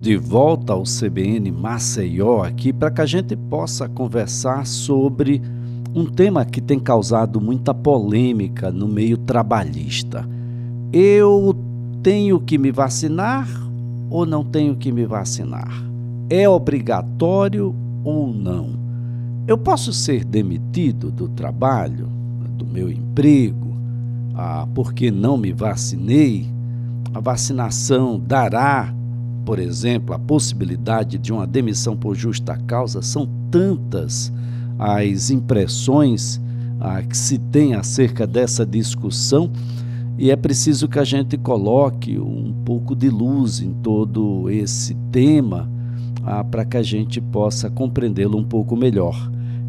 de volta ao CBN Maceió aqui para que a gente possa conversar sobre um tema que tem causado muita polêmica no meio trabalhista. Eu tenho que me vacinar ou não tenho que me vacinar? É obrigatório ou não? Eu posso ser demitido do trabalho, do meu emprego, ah, porque não me vacinei? A vacinação dará por exemplo, a possibilidade de uma demissão por justa causa, são tantas as impressões ah, que se tem acerca dessa discussão e é preciso que a gente coloque um pouco de luz em todo esse tema ah, para que a gente possa compreendê-lo um pouco melhor.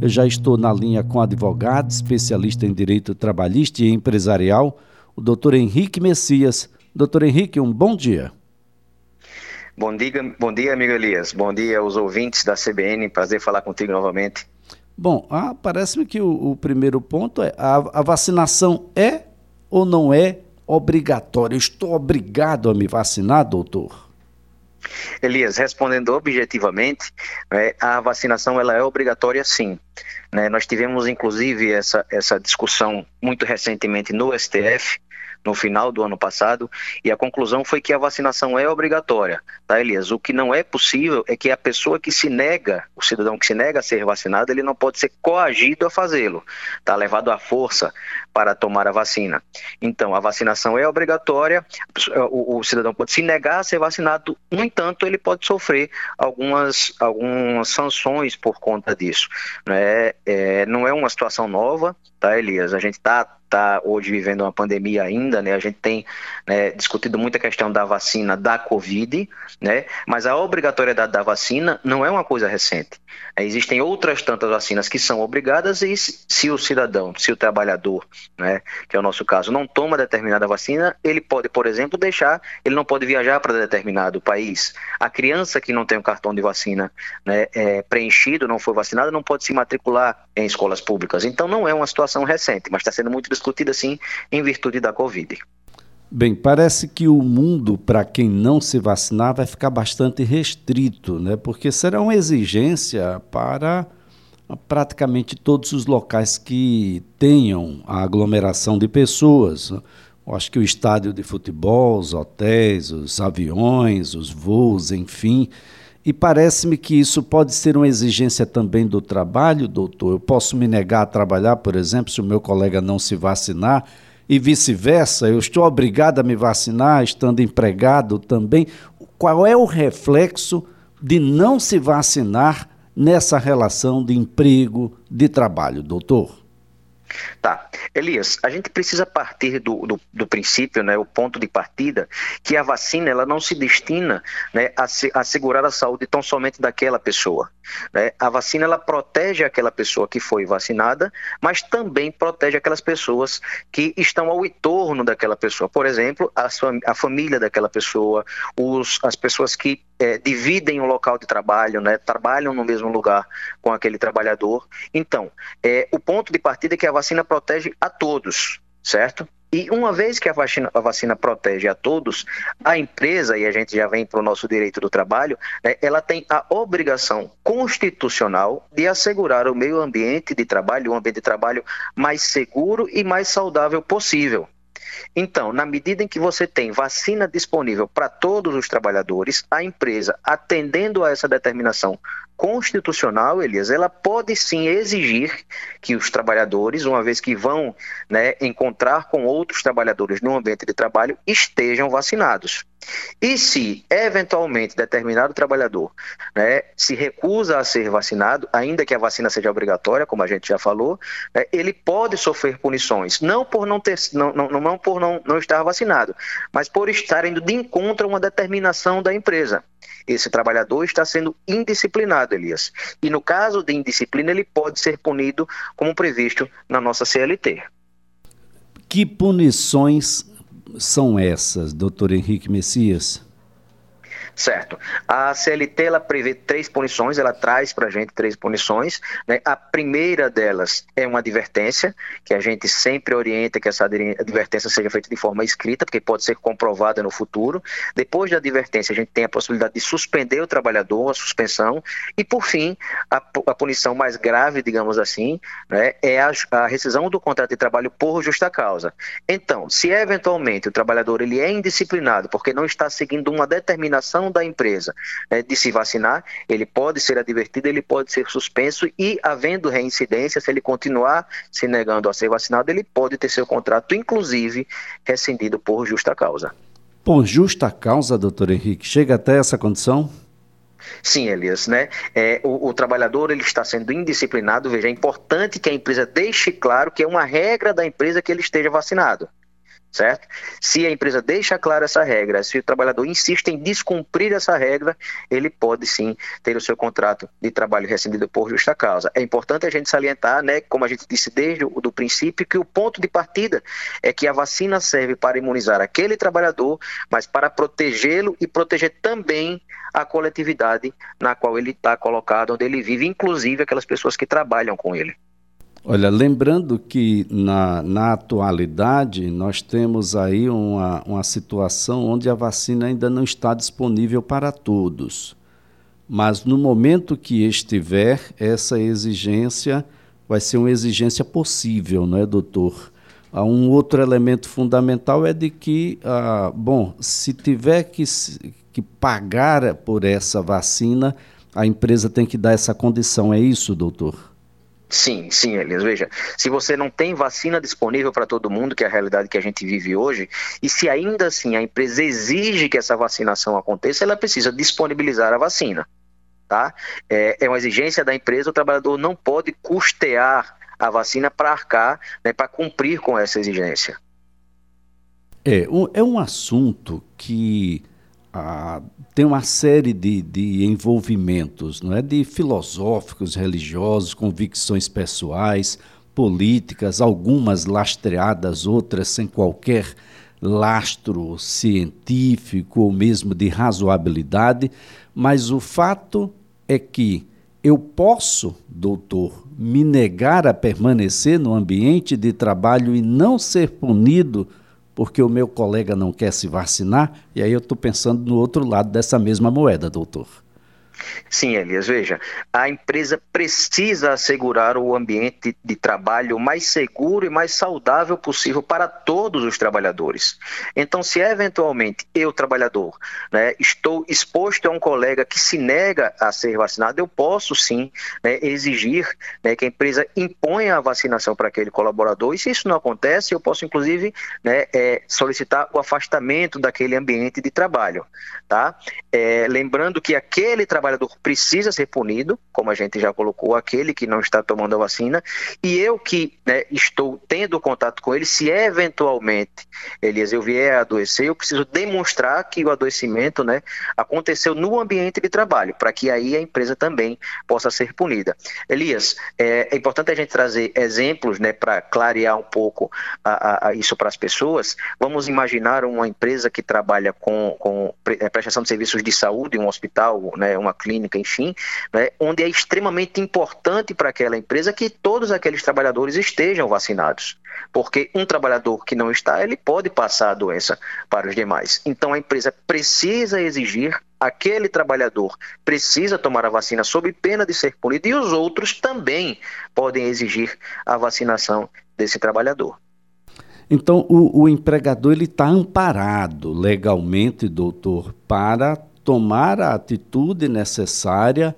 Eu já estou na linha com advogado, especialista em direito trabalhista e empresarial, o doutor Henrique Messias. Doutor Henrique, um bom dia. Bom dia, bom dia, amigo Elias. Bom dia aos ouvintes da CBN. Prazer falar contigo novamente. Bom, ah, parece-me que o, o, primeiro ponto é a, a vacinação é ou não é obrigatória? Estou obrigado a me vacinar, doutor? Elias, respondendo objetivamente, é, a vacinação ela é obrigatória sim. Né? Nós tivemos inclusive essa, essa discussão muito recentemente no STF, no final do ano passado, e a conclusão foi que a vacinação é obrigatória, tá, Elias? O que não é possível é que a pessoa que se nega, o cidadão que se nega a ser vacinado, ele não pode ser coagido a fazê-lo, tá levado à força para tomar a vacina. Então, a vacinação é obrigatória, o, o cidadão pode se negar a ser vacinado, no entanto, ele pode sofrer algumas, algumas sanções por conta disso. Né? É, não é uma situação nova, tá, Elias? A gente está está hoje vivendo uma pandemia ainda, né? A gente tem né, discutido muito a questão da vacina da Covid, né? Mas a obrigatoriedade da vacina não é uma coisa recente. Existem outras tantas vacinas que são obrigadas e se o cidadão, se o trabalhador, né, que é o nosso caso, não toma determinada vacina, ele pode, por exemplo, deixar, ele não pode viajar para determinado país. A criança que não tem o cartão de vacina né, é, preenchido, não foi vacinada, não pode se matricular em escolas públicas. Então não é uma situação recente, mas está sendo muito discutida sim em virtude da Covid. Bem, parece que o mundo, para quem não se vacinar, vai ficar bastante restrito, né? porque será uma exigência para praticamente todos os locais que tenham a aglomeração de pessoas. Eu acho que o estádio de futebol, os hotéis, os aviões, os voos, enfim. E parece-me que isso pode ser uma exigência também do trabalho, doutor. Eu posso me negar a trabalhar, por exemplo, se o meu colega não se vacinar e vice-versa, eu estou obrigado a me vacinar estando empregado também. Qual é o reflexo de não se vacinar nessa relação de emprego, de trabalho, doutor? Tá. Elias, a gente precisa partir do, do, do, princípio, né, o ponto de partida, que a vacina ela não se destina né, a, se, a assegurar a saúde tão somente daquela pessoa. Né? A vacina ela protege aquela pessoa que foi vacinada, mas também protege aquelas pessoas que estão ao entorno daquela pessoa. Por exemplo, a, sua, a família daquela pessoa, os, as pessoas que é, dividem o local de trabalho, né, trabalham no mesmo lugar com aquele trabalhador. Então, é, o ponto de partida é que a vacina protege a todos, certo? E uma vez que a vacina, a vacina protege a todos, a empresa, e a gente já vem para o nosso direito do trabalho, né, ela tem a obrigação constitucional de assegurar o meio ambiente de trabalho, um ambiente de trabalho mais seguro e mais saudável possível. Então, na medida em que você tem vacina disponível para todos os trabalhadores, a empresa, atendendo a essa determinação constitucional, Elias, ela pode sim exigir que os trabalhadores, uma vez que vão né, encontrar com outros trabalhadores no ambiente de trabalho, estejam vacinados. E se, eventualmente, determinado trabalhador né, se recusa a ser vacinado, ainda que a vacina seja obrigatória, como a gente já falou, né, ele pode sofrer punições, não por não, ter, não, não, não por não, não estar vacinado, mas por estar indo de encontro a uma determinação da empresa esse trabalhador está sendo indisciplinado, Elias. E no caso de indisciplina, ele pode ser punido como previsto na nossa CLT. Que punições são essas, doutor Henrique Messias? Certo. A CLT ela prevê três punições, ela traz para a gente três punições. Né? A primeira delas é uma advertência, que a gente sempre orienta que essa advertência seja feita de forma escrita, porque pode ser comprovada no futuro. Depois da advertência, a gente tem a possibilidade de suspender o trabalhador, a suspensão. E, por fim, a, a punição mais grave, digamos assim, né, é a, a rescisão do contrato de trabalho por justa causa. Então, se eventualmente o trabalhador ele é indisciplinado porque não está seguindo uma determinação da empresa né, de se vacinar, ele pode ser advertido, ele pode ser suspenso e, havendo reincidência, se ele continuar se negando a ser vacinado, ele pode ter seu contrato, inclusive, rescindido por justa causa. Por justa causa, doutor Henrique, chega até essa condição? Sim, Elias, né? É, o, o, trabalhador ele está sendo indisciplinado. Veja, é importante que a empresa deixe claro que é uma regra da empresa que ele esteja vacinado certo? Se a empresa deixa clara essa regra, se o trabalhador insiste em descumprir essa regra, ele pode sim ter o seu contrato de trabalho rescindido por justa causa. É importante a gente salientar, né, como a gente disse desde o do princípio, que o ponto de partida é que a vacina serve para imunizar aquele trabalhador, mas para protegê-lo e proteger também a coletividade na qual ele está colocado, onde ele vive, inclusive aquelas pessoas que trabalham com ele. Olha, lembrando que na, na atualidade nós temos aí uma, uma situação onde a vacina ainda não está disponível para todos. Mas no momento que estiver, essa exigência vai ser uma exigência possível, não é, doutor? Ah, um outro elemento fundamental é de que, ah, bom, se tiver que, que pagar por essa vacina, a empresa tem que dar essa condição. É isso, doutor? Sim, sim, Elias. Veja, se você não tem vacina disponível para todo mundo, que é a realidade que a gente vive hoje, e se ainda assim a empresa exige que essa vacinação aconteça, ela precisa disponibilizar a vacina. Tá? É, é uma exigência da empresa, o trabalhador não pode custear a vacina para arcar, né, para cumprir com essa exigência. É, é um assunto que tem uma série de, de envolvimentos, não é, de filosóficos, religiosos, convicções pessoais, políticas, algumas lastreadas, outras sem qualquer lastro científico ou mesmo de razoabilidade, mas o fato é que eu posso, doutor, me negar a permanecer no ambiente de trabalho e não ser punido porque o meu colega não quer se vacinar, e aí eu estou pensando no outro lado dessa mesma moeda, doutor. Sim, Elias, veja, a empresa precisa assegurar o ambiente de trabalho mais seguro e mais saudável possível para todos os trabalhadores. Então, se eventualmente eu, trabalhador, né, estou exposto a um colega que se nega a ser vacinado, eu posso sim né, exigir né, que a empresa imponha a vacinação para aquele colaborador, e se isso não acontece, eu posso inclusive né, é, solicitar o afastamento daquele ambiente de trabalho. Tá? É, lembrando que aquele trabalhador trabalhador precisa ser punido, como a gente já colocou, aquele que não está tomando a vacina, e eu que né, estou tendo contato com ele, se eventualmente, Elias, eu vier a adoecer, eu preciso demonstrar que o adoecimento né, aconteceu no ambiente de trabalho, para que aí a empresa também possa ser punida. Elias, é, é importante a gente trazer exemplos né, para clarear um pouco a, a, a isso para as pessoas. Vamos imaginar uma empresa que trabalha com, com é, prestação de serviços de saúde, um hospital, né, uma clínica, enfim, né, onde é extremamente importante para aquela empresa que todos aqueles trabalhadores estejam vacinados. Porque um trabalhador que não está, ele pode passar a doença para os demais. Então a empresa precisa exigir aquele trabalhador precisa tomar a vacina sob pena de ser punido e os outros também podem exigir a vacinação desse trabalhador. Então, o, o empregador ele está amparado legalmente, doutor, para tomar a atitude necessária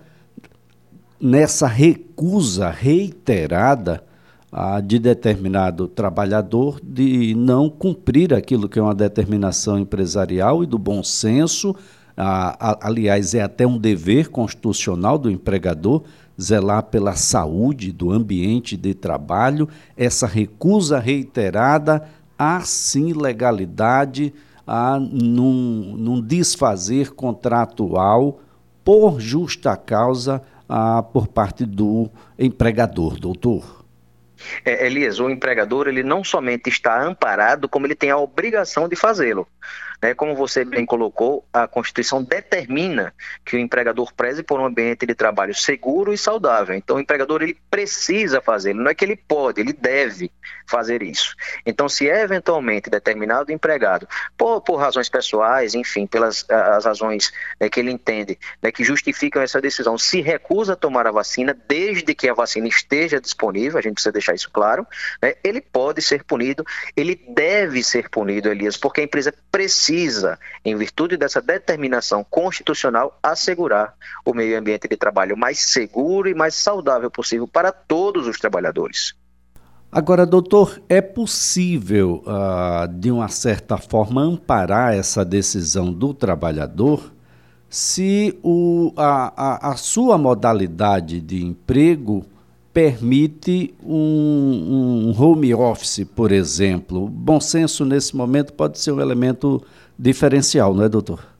nessa recusa reiterada ah, de determinado trabalhador de não cumprir aquilo que é uma determinação empresarial e do bom senso. Ah, aliás, é até um dever constitucional do empregador zelar pela saúde do ambiente de trabalho. Essa recusa reiterada há sim legalidade num, num desfazer contratual por justa causa a, por parte do empregador, doutor. É, Elias, o empregador ele não somente está amparado, como ele tem a obrigação de fazê-lo. Né? Como você bem colocou, a Constituição determina que o empregador preze por um ambiente de trabalho seguro e saudável. Então, o empregador ele precisa fazer, não é que ele pode, ele deve fazer isso. Então, se é eventualmente determinado empregado, por, por razões pessoais, enfim, pelas as razões né, que ele entende né, que justificam essa decisão, se recusa a tomar a vacina, desde que a vacina esteja disponível, a gente precisa deixar isso claro, né, ele pode ser punido, ele deve ser punido, Elias, porque a empresa precisa, em virtude dessa determinação constitucional, assegurar o meio ambiente de trabalho mais seguro e mais saudável possível para todos os trabalhadores. Agora, doutor, é possível, uh, de uma certa forma, amparar essa decisão do trabalhador se o, a, a, a sua modalidade de emprego permite um, um, home office, por exemplo. Bom senso, nesse momento, pode ser um elemento diferencial, não é, doutor?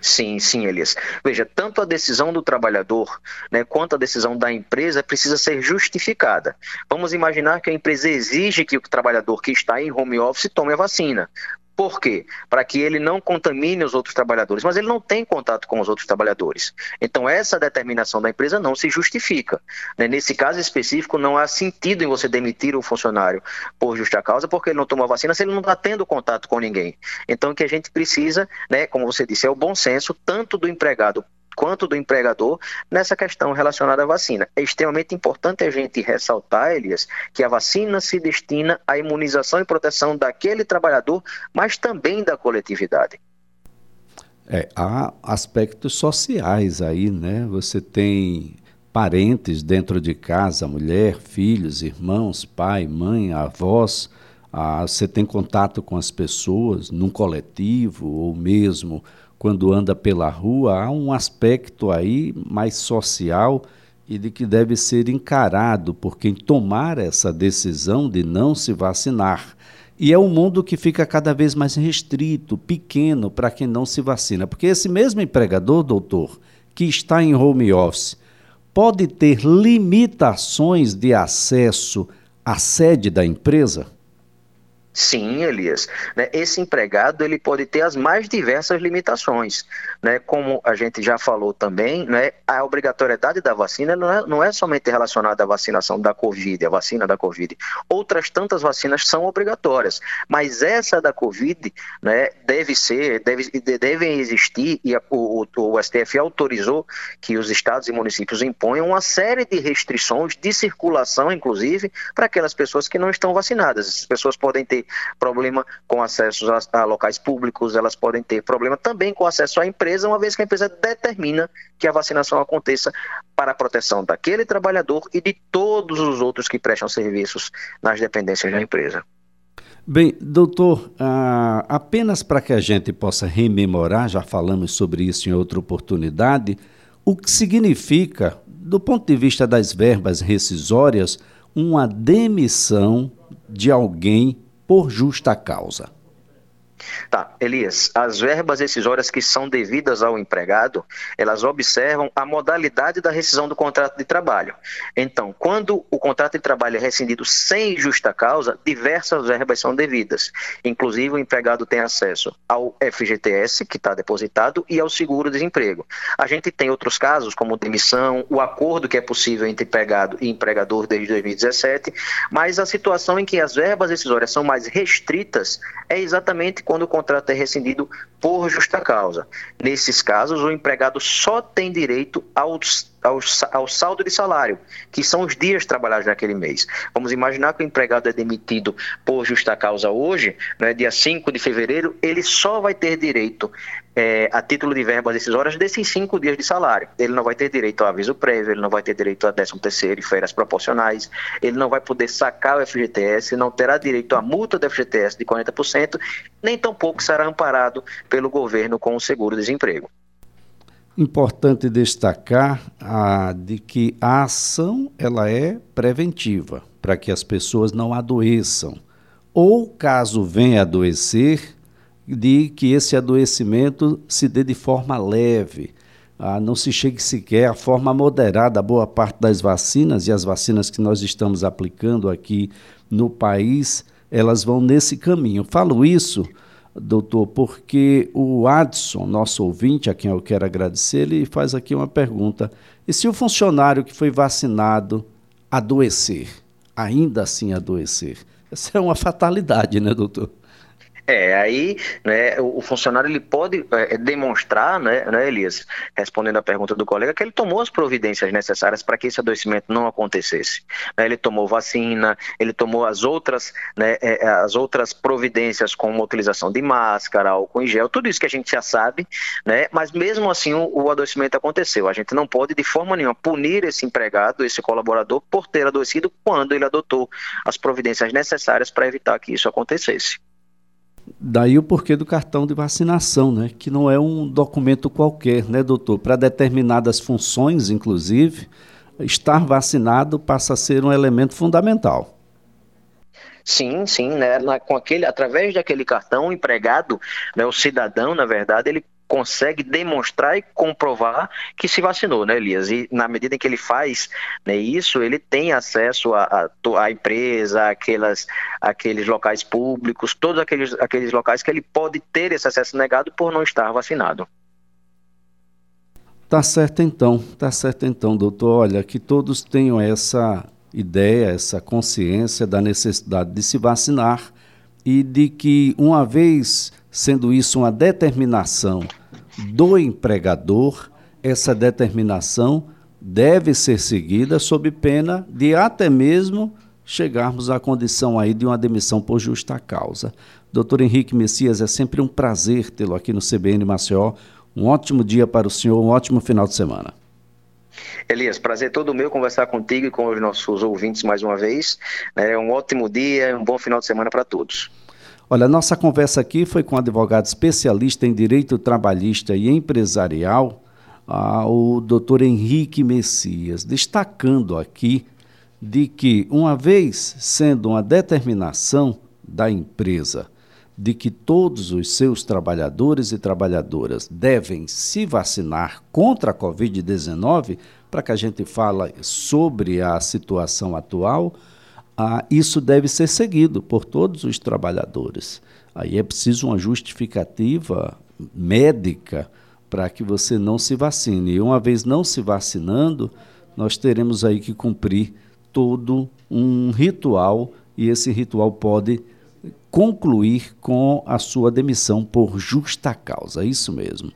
Sim, sim, Elias. Veja, tanto a decisão do trabalhador né, quanto a decisão da empresa precisa ser justificada. Vamos imaginar que a empresa exige que o trabalhador que está em home office tome a vacina. Por quê? Para que ele não contamine os outros trabalhadores, mas ele não tem contato com os outros trabalhadores. Então, essa determinação da empresa não se justifica. Né? Nesse caso específico, não há sentido em você demitir o funcionário por justa causa, porque ele não tomou vacina se ele não está tendo contato com ninguém. Então, o que a gente precisa, né, como você disse, é o bom senso, tanto do empregado quanto do empregador nessa questão relacionada à vacina. É extremamente importante a gente ressaltar, Elias, que a vacina se destina à imunização e proteção daquele trabalhador, mas também da coletividade. É, há aspectos sociais aí, né? Você tem parentes dentro de casa, mulher, filhos, irmãos, pai, mãe, avós. Ah, você tem contato com as pessoas num coletivo ou mesmo quando anda pela rua, há um aspecto aí mais social e de que deve ser encarado por quem tomar essa decisão de não se vacinar. E é um mundo que fica cada vez mais restrito, pequeno para quem não se vacina. Porque esse mesmo empregador, doutor, que está em home office, pode ter limitações de acesso à sede da empresa? Sim, Elias. Né, esse empregado ele pode ter as mais diversas limitações, né? Como a gente já falou também, né? A obrigatoriedade da vacina não é, não é somente relacionada à vacinação da Covid, a vacina da Covid. Outras tantas vacinas são obrigatórias, mas essa da Covid, né? Deve ser, deve, devem existir e a, o, o STF autorizou que os estados e municípios imponham uma série de restrições de circulação, inclusive, para aquelas pessoas que não estão vacinadas. As pessoas podem ter problema com acesso a, a, locais públicos, elas podem ter problema também com acesso à empresa, uma vez que a empresa determina que a vacinação aconteça para a proteção daquele trabalhador e de todos os outros que prestam serviços nas dependências da empresa. Bem, doutor, ah, apenas para que a gente possa rememorar, já falamos sobre isso em outra oportunidade, o que significa, do ponto de vista das verbas rescisórias, uma demissão de alguém por justa causa. Tá, Elias, as verbas decisórias que são devidas ao empregado, elas observam a modalidade da rescisão do contrato de trabalho. Então, quando o contrato de trabalho é rescindido sem justa causa, diversas verbas são devidas. Inclusive, o empregado tem acesso ao FGTS, que está depositado, e ao seguro-desemprego. A gente tem outros casos, como demissão, o acordo que é possível entre empregado e empregador desde 2017, mas a situação em que as verbas decisórias são mais restritas é exatamente quando o contrato é rescindido por justa causa. Nesses casos, o empregado só tem direito ao, ao, saldo de salário, que são os dias trabalhados naquele mês. Vamos imaginar que o empregado é demitido por justa causa hoje, né, dia 5 de fevereiro, ele só vai ter direito é, a título de verbas decisórias desses cinco dias de salário. Ele não vai ter direito ao aviso prévio, ele não vai ter direito a 13 terceiro e férias proporcionais, ele não vai poder sacar o FGTS, não terá direito à multa do FGTS de 40%, nem tampouco será amparado pelo governo com o seguro-desemprego. Importante destacar a, de que a ação ela é preventiva, para que as pessoas não adoeçam. Ou, caso venha adoecer, de que esse adoecimento se dê de forma leve, ah, não se chegue sequer à forma moderada. Boa parte das vacinas e as vacinas que nós estamos aplicando aqui no país, elas vão nesse caminho. Falo isso doutor, porque o Adson, nosso ouvinte, a quem eu quero agradecer, ele faz aqui uma pergunta. E se o funcionário que foi vacinado adoecer, ainda assim adoecer? Essa é uma fatalidade, né, doutor? É, aí né, o, funcionário ele pode é, demonstrar, né, né, Elias, respondendo à pergunta do colega, que ele tomou as providências necessárias para que esse adoecimento não acontecesse. Né, ele tomou vacina, ele tomou as outras, né, é, é as outras providências como a utilização de máscara, álcool em gel, tudo isso que a gente já sabe, né, mas mesmo assim o, o adoecimento aconteceu. A gente não pode de forma nenhuma punir esse empregado, esse colaborador, por ter adoecido quando ele adotou as providências necessárias para evitar que isso acontecesse. Daí o porquê do cartão de vacinação, né? Que não é um documento qualquer, né, doutor? Para determinadas funções, inclusive, estar vacinado passa a ser um elemento fundamental. Sim, sim, né? com aquele, através daquele cartão, empregado, né, o cidadão, na verdade, ele consegue demonstrar e comprovar que se vacinou, né, Elias? E na medida em que ele faz né, isso, ele tem acesso à empresa, aquelas, aqueles locais públicos, todos aqueles, aqueles locais que ele pode ter esse acesso negado por não estar vacinado. Tá certo então, tá certo então, doutor. Olha, que todos tenham essa ideia, essa consciência da necessidade de se vacinar e de que, uma vez sendo isso uma determinação do empregador, essa determinação deve ser seguida sob pena de até mesmo chegarmos à condição aí de uma demissão por justa causa. Doutor Henrique Messias, é sempre um prazer tê-lo aqui no CBN Maceió. Um ótimo dia para o senhor, um ótimo final de semana. Elias, prazer todo meu conversar contigo e com os nossos ouvintes mais uma vez. É um ótimo dia, um bom final de semana para todos. Olha, nossa conversa aqui foi com o advogado especialista em direito trabalhista e empresarial, ah, o doutor Henrique Messias, destacando aqui de que, uma vez sendo uma determinação da empresa de que todos os seus trabalhadores e trabalhadoras devem se vacinar contra a Covid-19, para que a gente fale sobre a situação atual, ah, isso deve ser seguido por todos os trabalhadores. Aí é preciso uma justificativa médica para que você não se vacine. E uma vez não se vacinando, nós teremos aí que cumprir todo um ritual e esse ritual pode concluir com a sua demissão por justa causa. É isso mesmo.